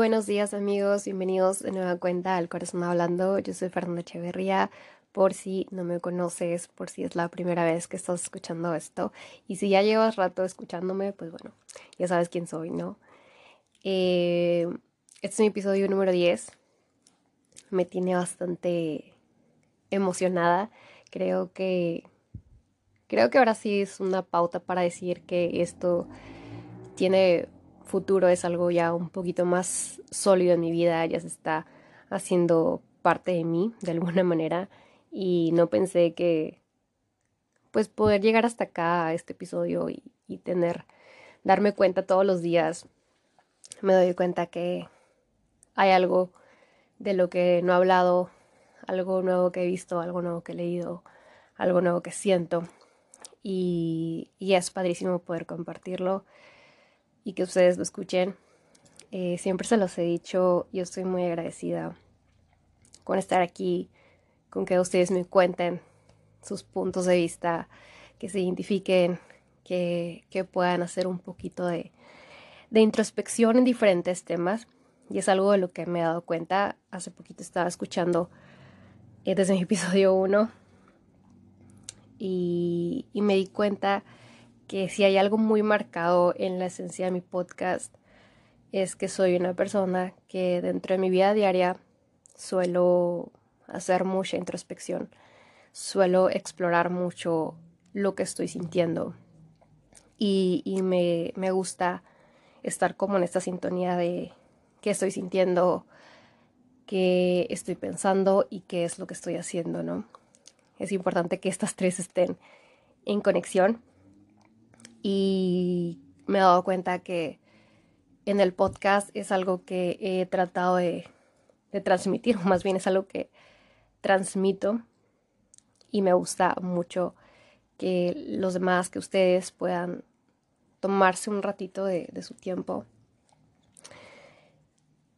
buenos días amigos, bienvenidos de nueva cuenta al Corazón Hablando. Yo soy Fernanda Echeverría, por si no me conoces, por si es la primera vez que estás escuchando esto. Y si ya llevas rato escuchándome, pues bueno, ya sabes quién soy, ¿no? Eh, este es mi episodio número 10. Me tiene bastante emocionada. Creo que... Creo que ahora sí es una pauta para decir que esto tiene futuro es algo ya un poquito más sólido en mi vida, ya se está haciendo parte de mí de alguna manera y no pensé que pues poder llegar hasta acá a este episodio y, tener darme cuenta todos los días me doy cuenta que hay algo de lo que no he hablado, algo nuevo que he visto, algo nuevo que he leído, algo nuevo que siento y, y es padrísimo poder compartirlo y que ustedes lo escuchen. Eh, siempre se los he dicho, yo estoy muy agradecida con estar aquí, con que ustedes me cuenten sus puntos de vista, que se identifiquen, que, que puedan hacer un poquito de, de introspección en diferentes temas. Y es algo de lo que me he dado cuenta. Hace poquito estaba escuchando eh, desde mi episodio 1 y, y me di cuenta que si hay algo muy marcado en la esencia de mi podcast es que soy una persona que dentro de mi vida diaria suelo hacer mucha introspección, suelo explorar mucho lo que estoy sintiendo y, me, me gusta estar como en esta sintonía de qué estoy sintiendo, qué estoy pensando y qué es lo que estoy haciendo, ¿no? Es importante que estas tres estén en conexión y me he dado cuenta que en el podcast es algo que he tratado de, transmitir, o más bien es algo que transmito y me gusta mucho que los demás, que ustedes puedan tomarse un ratito de, su tiempo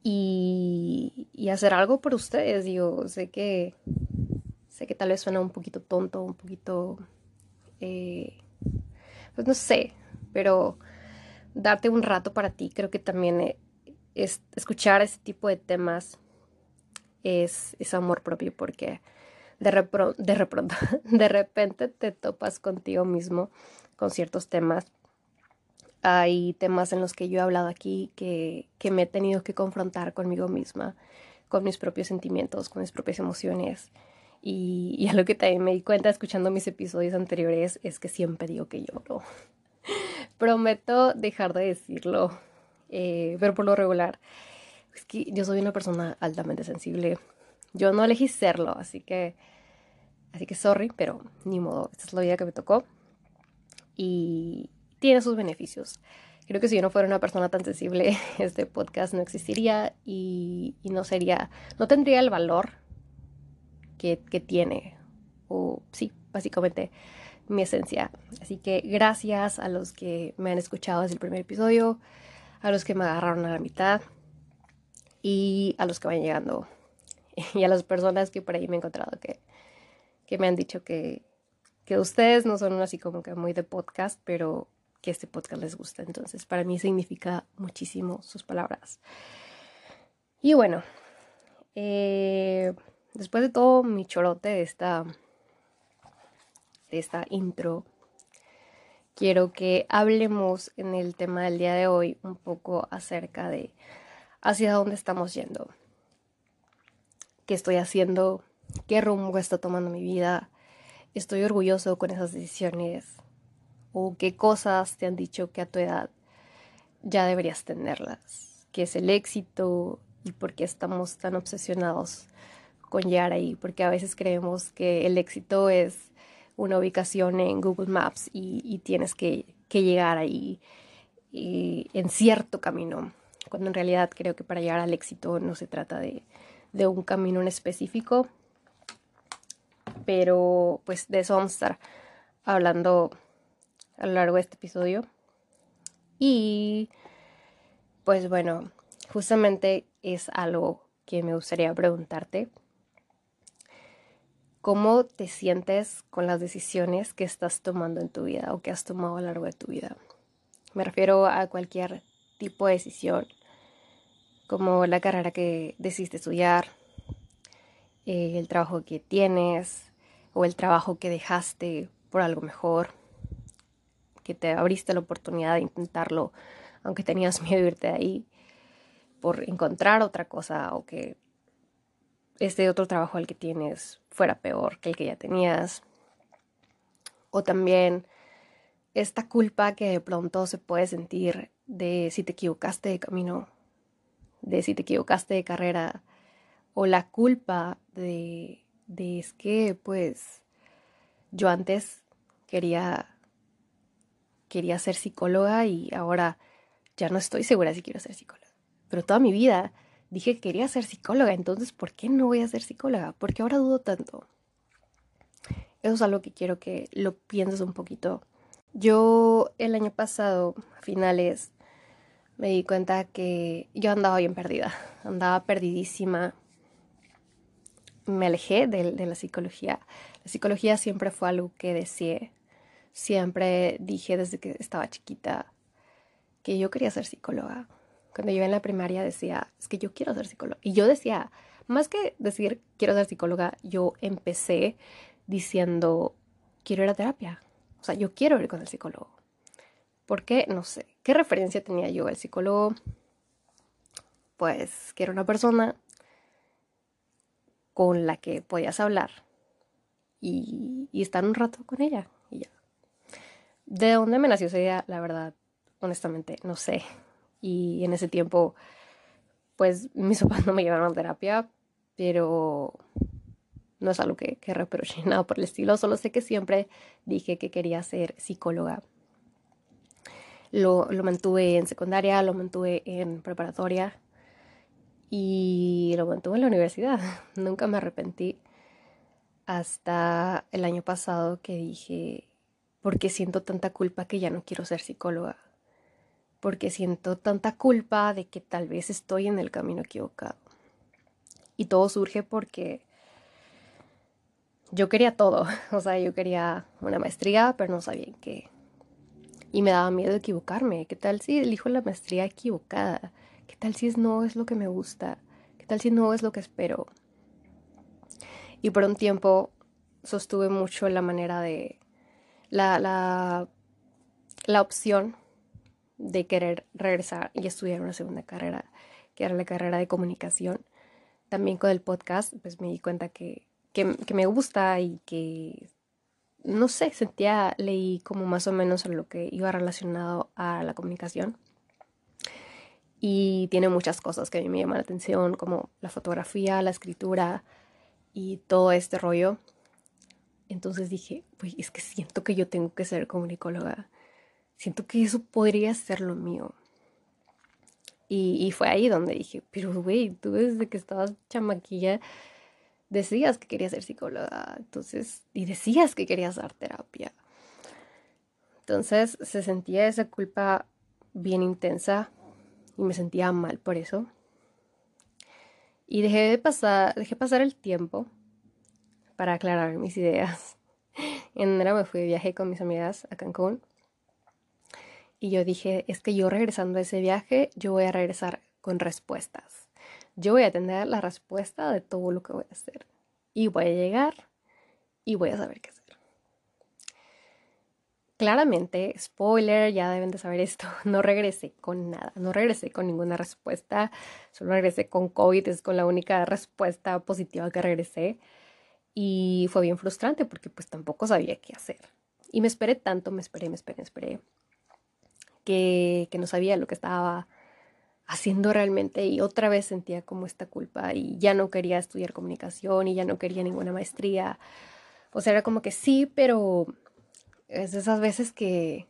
y, y, hacer algo por ustedes. Digo, sé que, sé que tal vez suena un poquito tonto, un poquito eh, pues no sé, pero darte un rato para ti, creo que también eh, es, escuchar ese tipo de temas es, es amor propio porque de, de, de repente te topas contigo mismo con ciertos temas. Hay temas en los que yo he hablado aquí que, que me he tenido que confrontar conmigo misma, con mis propios sentimientos, con mis propias emociones. Y, y algo que también me di cuenta escuchando mis episodios anteriores es que siempre digo que lloro. Prometo dejar de decirlo, eh, pero por lo regular, es que yo soy una persona altamente sensible. Yo no elegí serlo, así que, así que sorry, pero ni modo, esta es la vida que me tocó y tiene sus beneficios. Creo que si yo no fuera una persona tan sensible, este podcast no existiría y, y no sería, no tendría el valor que, tiene, o sí, básicamente mi esencia. Así que gracias a los que me han escuchado desde el primer episodio, a los que me agarraron a la mitad y a los que van llegando y a las personas que por ahí me he encontrado que, que me han dicho que, que ustedes no son así como que muy de podcast, pero que este podcast les gusta. Entonces, para mí significa muchísimo sus palabras. Y bueno, eh, después de todo mi chorote de esta, de esta intro, quiero que hablemos en el tema del día de hoy un poco acerca de hacia dónde estamos yendo, qué estoy haciendo, qué rumbo está tomando mi vida, estoy orgulloso con esas decisiones o qué cosas te han dicho que a tu edad ya deberías tenerlas, qué es el éxito y por qué estamos tan obsesionados con llegar ahí, porque a veces creemos que el éxito es una ubicación en Google Maps y, tienes que, llegar ahí en cierto camino, cuando en realidad creo que para llegar al éxito no se trata de, de un camino en específico, pero pues de eso vamos a estar hablando a lo largo de este episodio. Y pues bueno, justamente es algo que me gustaría preguntarte cómo te sientes con las decisiones que estás tomando en tu vida o que has tomado a lo largo de tu vida. Me refiero a cualquier tipo de decisión, como la carrera que decidiste estudiar, eh, el trabajo que tienes o el trabajo que dejaste por algo mejor, que te abriste la oportunidad de intentarlo, aunque tenías miedo de irte de ahí, por encontrar otra cosa o que este otro trabajo al que tienes fuera peor que el que ya tenías. O también esta culpa que de pronto se puede sentir de si te equivocaste de camino, de si te equivocaste de carrera, o la culpa de, de es que pues yo antes quería quería ser psicóloga y ahora ya no estoy segura si quiero ser psicóloga. Pero toda mi vida dije que quería ser psicóloga, entonces ¿por qué no voy a ser psicóloga? Porque ahora dudo tanto. Eso es algo que quiero que lo pienses un poquito. Yo el año pasado, a finales, me di cuenta que yo andaba bien perdida, andaba perdidísima. Me alejé de, de la psicología. La psicología siempre fue algo que deseé siempre dije desde que estaba chiquita que yo quería ser psicóloga. Cuando yo en la primaria decía, es que yo quiero ser psicóloga. Y yo decía, más que decir quiero ser psicóloga, yo empecé diciendo, quiero ir a terapia. O sea, yo quiero ir con el psicólogo. ¿Por qué? No sé. ¿Qué referencia tenía yo al psicólogo? Pues que era una persona con la que podías hablar y, y estar un rato con ella. Y ya. ¿De dónde me nació esa idea? La verdad, honestamente, no sé. Y en ese tiempo, pues mis papás no me llevaron a terapia, pero no es algo que, que reproche nada por el estilo. Solo sé que siempre dije que quería ser psicóloga. Lo, lo mantuve en secundaria, lo mantuve en preparatoria y lo mantuve en la universidad. Nunca me arrepentí hasta el año pasado que dije, porque siento tanta culpa que ya no quiero ser psicóloga, porque siento tanta culpa de que tal vez estoy en el camino equivocado. Y todo surge porque yo quería todo, o sea, yo quería una maestría, pero no sabía en qué. Y me daba miedo equivocarme. ¿Qué tal si elijo la maestría equivocada? ¿Qué tal si no es lo que me gusta? ¿Qué tal si no es lo que espero? Y por un tiempo sostuve mucho la manera de la, la, la opción de querer regresar y estudiar una segunda carrera, que era la carrera de comunicación. También con el podcast, pues me di cuenta que, que, me gusta y que, no sé, sentía, leí como más o menos lo que iba relacionado a la comunicación. Y tiene muchas cosas que a mí me llaman la atención, como la fotografía, la escritura y todo este rollo. Entonces dije, pues es que siento que yo tengo que ser comunicóloga. Siento que eso podría ser lo mío. Y, fue ahí donde dije, pero güey, tú desde que estabas chamaquilla decías que querías ser psicóloga. Entonces, y decías que querías dar terapia. Entonces se sentía esa culpa bien intensa y me sentía mal por eso. Y dejé de pasar, dejé pasar el tiempo para aclarar mis ideas. En enero me fui de viaje con mis amigas a Cancún. Y yo dije, es que yo regresando a ese viaje, yo voy a regresar con respuestas. Yo voy a tener la respuesta de todo lo que voy a hacer. Y voy a llegar y voy a saber qué hacer. Claramente, spoiler, ya deben de saber esto, no regresé con nada, no regresé con ninguna respuesta, solo regresé con COVID, es con la única respuesta positiva que regresé. Y fue bien frustrante porque pues tampoco sabía qué hacer. Y me esperé tanto, me esperé, me esperé, me esperé, que, no sabía lo que estaba haciendo realmente y otra vez sentía como esta culpa y ya no quería estudiar comunicación y ya no quería ninguna maestría. O sea, era como que sí, pero es de esas veces que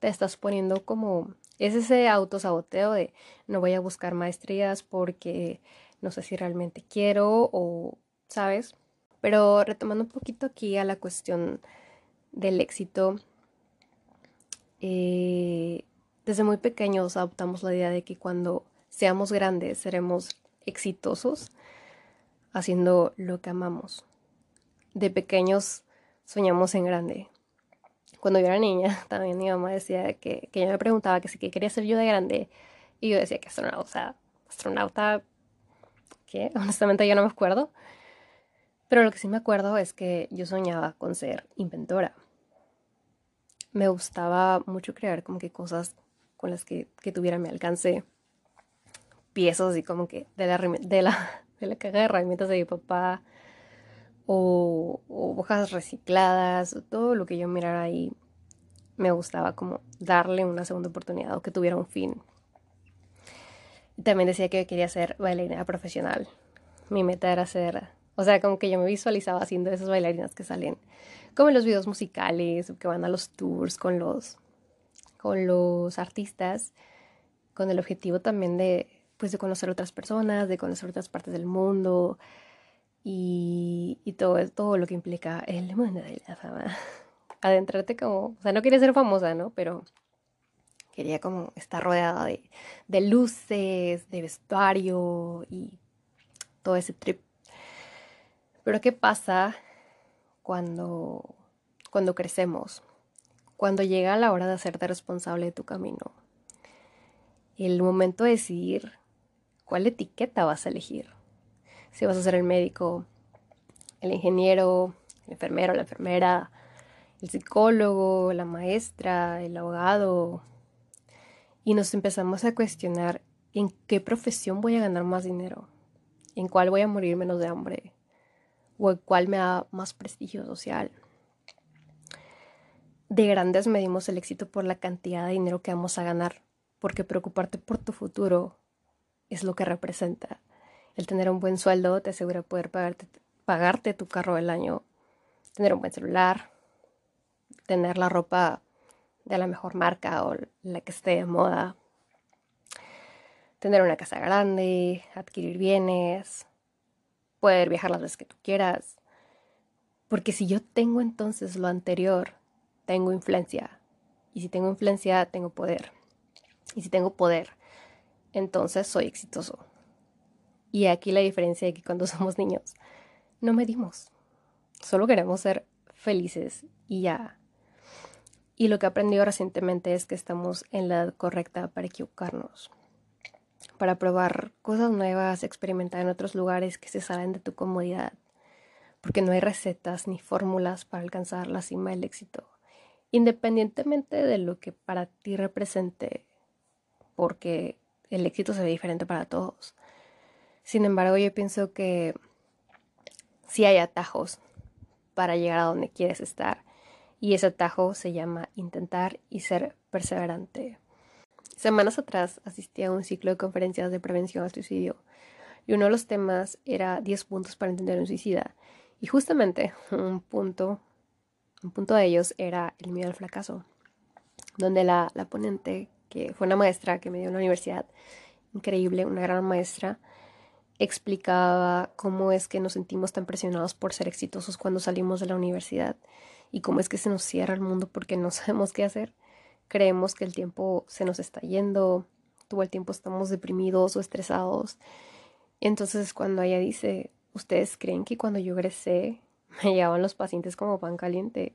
te estás poniendo como, es ese autosaboteo de no voy a buscar maestrías porque no sé si realmente quiero o, ¿sabes? Pero retomando un poquito aquí a la cuestión del éxito, eh, desde muy pequeños adoptamos la idea de que cuando seamos grandes seremos exitosos haciendo lo que amamos. De pequeños soñamos en grande. Cuando yo era niña, también mi mamá decía que, que ella me preguntaba que si quería ser yo de grande. Y yo decía que sea, astronauta, que honestamente yo no me acuerdo. Pero lo que sí me acuerdo es que yo soñaba con ser inventora. Me gustaba mucho crear como que cosas con las que, que tuviera mi alcance. Piezas y como que de la, de la, de la caja de herramientas de mi papá. O, o hojas recicladas. todo lo que yo mirara ahí me gustaba como darle una segunda oportunidad o que tuviera un fin. También decía que quería ser bailarina profesional. Mi meta era ser, o sea, como que yo me visualizaba haciendo esas bailarinas que salen como en los videos musicales, que van a los tours con los, con los artistas, con el objetivo también de, pues, de conocer otras personas, de conocer otras partes del mundo y, y todo, todo lo que implica el mundo de la fama adentrarte como, o sea, no quería ser famosa, ¿no? Pero quería como estar rodeada de, de luces, de vestuario y todo ese trip. Pero ¿qué pasa cuando, cuando crecemos? Cuando llega la hora de hacerte responsable de tu camino. El momento de decidir cuál etiqueta vas a elegir. Si vas a ser el médico, el ingeniero, el enfermero, la enfermera, el psicólogo, la maestra, el abogado, y nos empezamos a cuestionar en qué profesión voy a ganar más dinero, en cuál voy a morir menos de hambre, o en cuál me da más prestigio social. De grandes medimos el éxito por la cantidad de dinero que vamos a ganar, porque preocuparte por tu futuro es lo que representa. El tener un buen sueldo te asegura poder pagarte, pagarte tu carro del año, tener un buen celular, tener la ropa de la mejor marca o la que esté de moda, tener una casa grande, adquirir bienes, poder viajar las veces que tú quieras. Porque si yo tengo entonces lo anterior, tengo influencia. Y si tengo influencia, tengo poder. Y si tengo poder, entonces soy exitoso. Y aquí la diferencia de que cuando somos niños no medimos. Solo queremos ser felices y ya y lo que he aprendido recientemente es que estamos en la edad correcta para equivocarnos, para probar cosas nuevas, experimentar en otros lugares que se salen de tu comodidad, porque no hay recetas ni fórmulas para alcanzar la cima del éxito, independientemente de lo que para ti represente, porque el éxito se ve diferente para todos. Sin embargo, yo pienso que sí hay atajos para llegar a donde quieres estar y ese atajo se llama intentar y ser perseverante. Semanas atrás asistí a un ciclo de conferencias de prevención al suicidio y uno de los temas era 10 puntos para entender un suicida. Y justamente un punto, un punto de ellos era el miedo al fracaso, donde la, la ponente, que fue una maestra que me dio en la universidad, increíble, una gran maestra, explicaba cómo es que nos sentimos tan presionados por ser exitosos cuando salimos de la universidad y cómo es que se nos cierra el mundo porque no sabemos qué hacer. Creemos que el tiempo se nos está yendo, todo el tiempo estamos deprimidos o estresados. Entonces cuando ella dice, ¿ustedes creen que cuando yo egresé me llegaban los pacientes como pan caliente?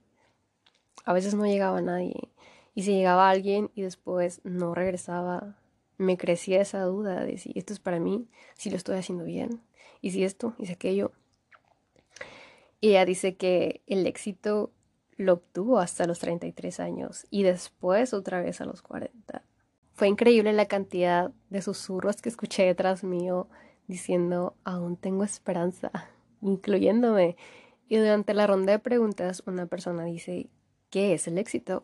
A veces no llegaba nadie. Y si llegaba alguien y después no regresaba, me crecía esa duda de si esto es para mí, si lo estoy haciendo bien, y si esto, y si aquello. Y ella dice que el éxito lo obtuvo hasta los 33 años y después otra vez a los 40. Fue increíble la cantidad de susurros que escuché detrás mío diciendo aún tengo esperanza, incluyéndome. Y durante la ronda de preguntas una persona dice, ¿qué es el éxito?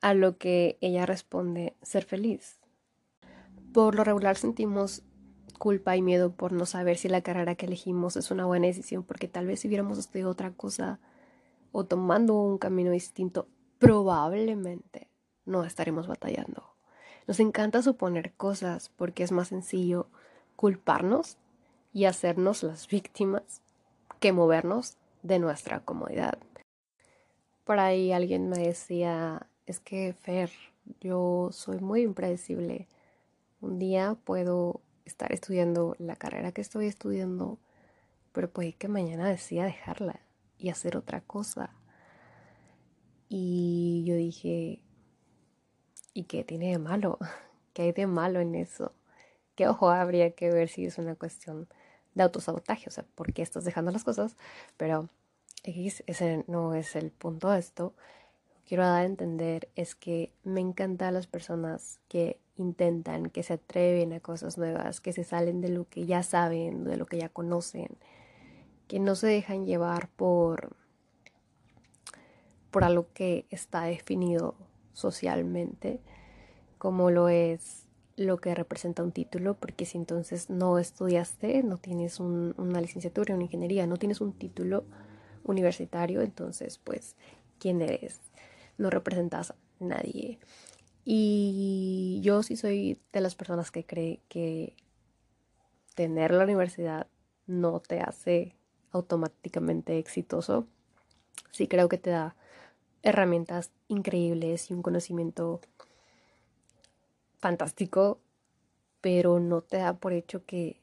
A lo que ella responde, ser feliz. Por lo regular sentimos culpa y miedo por no saber si la carrera que elegimos es una buena decisión, porque tal vez si hubiéramos estudiado otra cosa, o tomando un camino distinto, probablemente no estaremos batallando. Nos encanta suponer cosas porque es más sencillo culparnos y hacernos las víctimas que movernos de nuestra comodidad. Por ahí alguien me decía, es que Fer, yo soy muy impredecible. Un día puedo estar estudiando la carrera que estoy estudiando, pero puede que mañana decida dejarla y hacer otra cosa. Y yo dije, ¿y qué tiene de malo? ¿Qué hay de malo en eso? que ojo, habría que ver si es una cuestión de autosabotaje, o sea, por qué estás dejando las cosas, pero ese no es el punto de esto. Quiero dar a entender es que me encantan las personas que intentan, que se atreven a cosas nuevas, que se salen de lo que ya saben, de lo que ya conocen, que no se dejan llevar por por algo que está definido socialmente, como lo es lo que representa un título, porque si entonces no estudiaste, no tienes una licenciatura, una ingeniería, no tienes un título universitario, entonces pues, ¿quién eres? No representas a nadie. Y yo sí soy de las personas que cree que tener la universidad no te hace automáticamente exitoso. Sí creo que te da herramientas increíbles y un conocimiento fantástico, pero no te da por hecho que,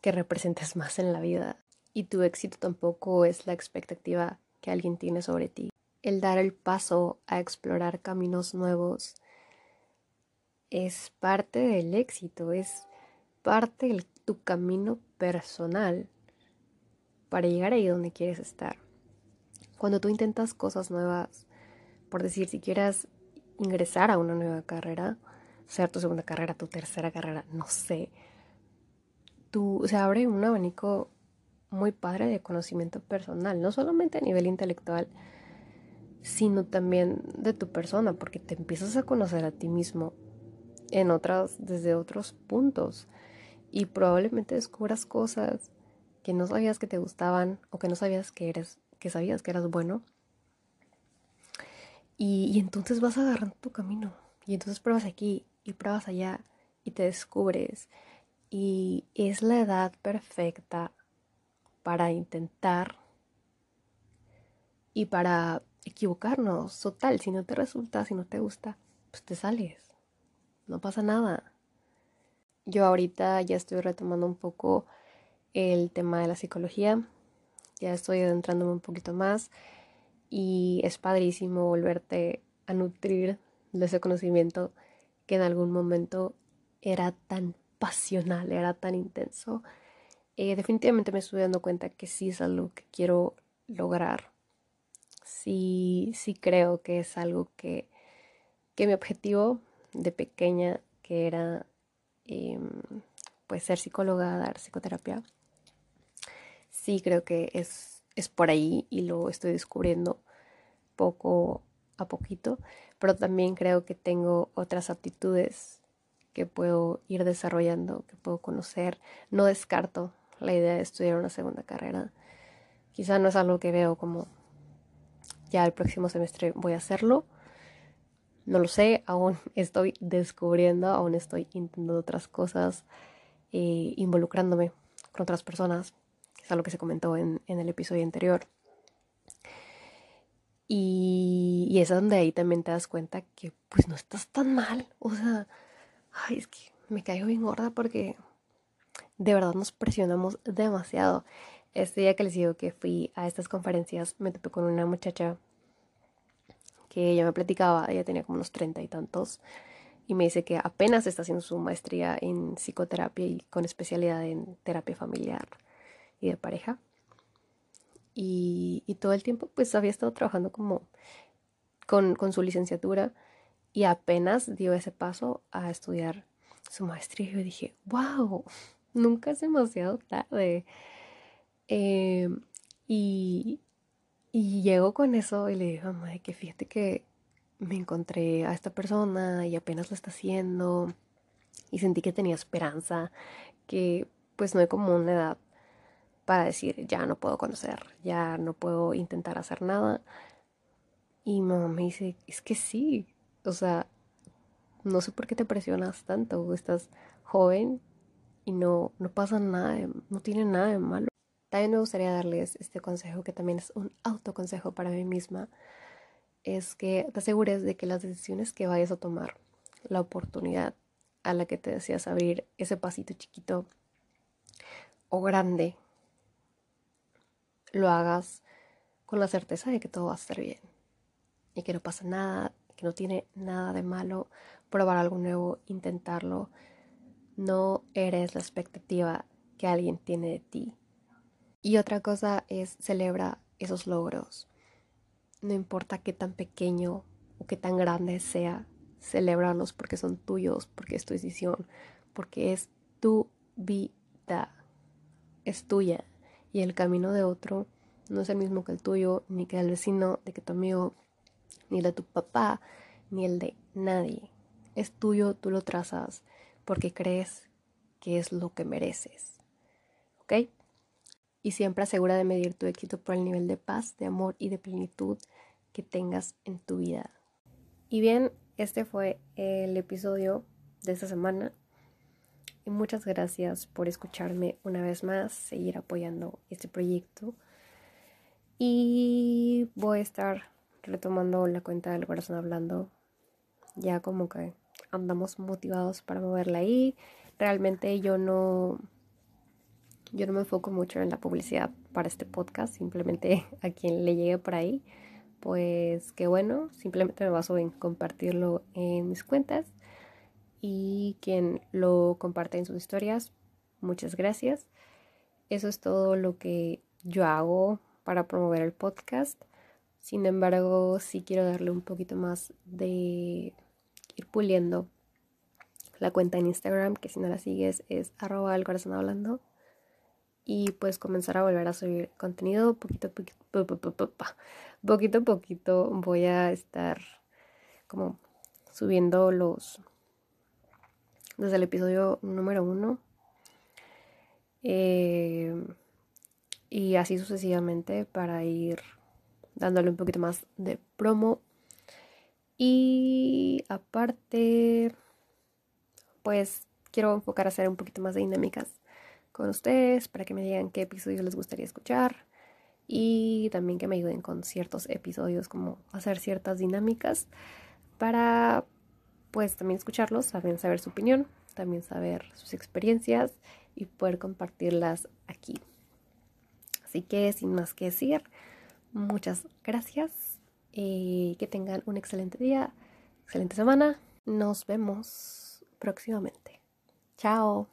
que representes más en la vida. Y tu éxito tampoco es la expectativa que alguien tiene sobre ti. El dar el paso a explorar caminos nuevos es parte del éxito, es parte de tu camino personal para llegar ahí donde quieres estar. Cuando tú intentas cosas nuevas, por decir, si quieres ingresar a una nueva carrera, sea tu segunda carrera, tu tercera carrera, no sé, tú, se abre un abanico muy padre de conocimiento personal, no solamente a nivel intelectual, sino también de tu persona, porque te empiezas a conocer a ti mismo en otras, desde otros puntos y probablemente descubras cosas que no sabías que te gustaban o que no sabías que eres que sabías que eras bueno. Y, entonces vas agarrando tu camino. Y entonces pruebas aquí y pruebas allá y te descubres. Y es la edad perfecta para intentar y para equivocarnos. Total, si no te resulta, si no te gusta, pues te sales. No pasa nada. Yo ahorita ya estoy retomando un poco el tema de la psicología ya estoy adentrándome un poquito más y es padrísimo volverte a nutrir de ese conocimiento que en algún momento era tan pasional, era tan intenso. Eh, definitivamente me estoy dando cuenta que sí es algo que quiero lograr. Sí, sí creo que es algo que, que mi objetivo de pequeña, que era em, pues ser psicóloga, dar psicoterapia, sí creo que es, es por ahí y lo estoy descubriendo poco a poquito, pero también creo que tengo otras aptitudes que puedo ir desarrollando, que puedo conocer. No descarto la idea de estudiar una segunda carrera. Quizá no es algo que veo como ya el próximo semestre voy a hacerlo. No lo sé, aún estoy descubriendo, aún estoy intentando otras cosas, eh, involucrándome con otras personas a lo que se comentó en, el episodio anterior. Y, es donde ahí también te das cuenta que pues no estás tan mal. O sea, ay, es que me caigo bien gorda porque de verdad nos presionamos demasiado. Este día que les digo que fui a estas conferencias, me topé con una muchacha que ella me platicaba, ella tenía como unos treinta y tantos, y me dice que apenas está haciendo su maestría en psicoterapia y con especialidad en terapia familiar y de pareja. Y, todo el tiempo pues había estado trabajando como con, su licenciatura y apenas dio ese paso a estudiar su maestría. Y yo dije, wow, nunca es demasiado tarde. Eh, y, y llego con eso y le digo, mamá, que fíjate que me encontré a esta persona y apenas lo está haciendo y sentí que tenía esperanza, que pues no hay como una edad para decir, ya no puedo conocer, ya no puedo intentar hacer nada. Y mamá me dice, es que sí, o sea, no sé por qué te presionas tanto, estás joven y no, no pasa nada, no tiene nada de malo. También me gustaría darles este consejo que también es un autoconsejo para mí misma, es que te asegures de que las decisiones que vayas a tomar, la oportunidad a la que te deseas abrir, ese pasito chiquito o grande lo hagas con la certeza de que todo va a estar bien y que no pasa nada, que no tiene nada de malo probar algo nuevo, intentarlo. No eres la expectativa que alguien tiene de ti. Y otra cosa es celebra esos logros. No importa qué tan pequeño o qué tan grande sea, celebrarlos porque son tuyos, porque es tu decisión, porque es tu vida, es tuya. Y el camino de otro no es el mismo que el tuyo, ni que el vecino, de que tu amigo, ni el de tu papá, ni el de nadie. Es tuyo, tú lo trazas porque crees que es lo que mereces. ¿Ok? Y siempre asegura de medir tu éxito por el nivel de paz, de amor y de plenitud que tengas en tu vida. Y bien, este fue el episodio de esta semana. Y muchas gracias por escucharme una vez más, seguir apoyando este proyecto. Y voy a estar retomando la cuenta del corazón hablando. Ya como que andamos motivados para moverla ahí. Realmente yo no yo no me enfoco mucho en la publicidad para este podcast, simplemente a quien le llegue por ahí, pues qué bueno, simplemente me baso en compartirlo en mis cuentas y quien lo comparte en sus historias, muchas gracias. Eso es todo lo que yo hago para promover el podcast. Sin embargo, sí quiero darle un poquito más de ir puliendo la cuenta en Instagram, que si no la sigues es arroba el corazón hablando. Y pues comenzar a volver a subir contenido poquito a poquito, poquito a poquito voy a estar como subiendo los desde el episodio número uno eh, y así sucesivamente para ir dándole un poquito más de promo. Y aparte pues quiero enfocar a hacer un poquito más de dinámicas con ustedes para que me digan qué episodios les gustaría escuchar y también que me ayuden con ciertos episodios como hacer ciertas dinámicas para pues también escucharlos, también saber su opinión, también saber sus experiencias y poder compartirlas aquí. Así que sin más que decir, muchas gracias y que tengan un excelente día, excelente semana. Nos vemos próximamente. Chao.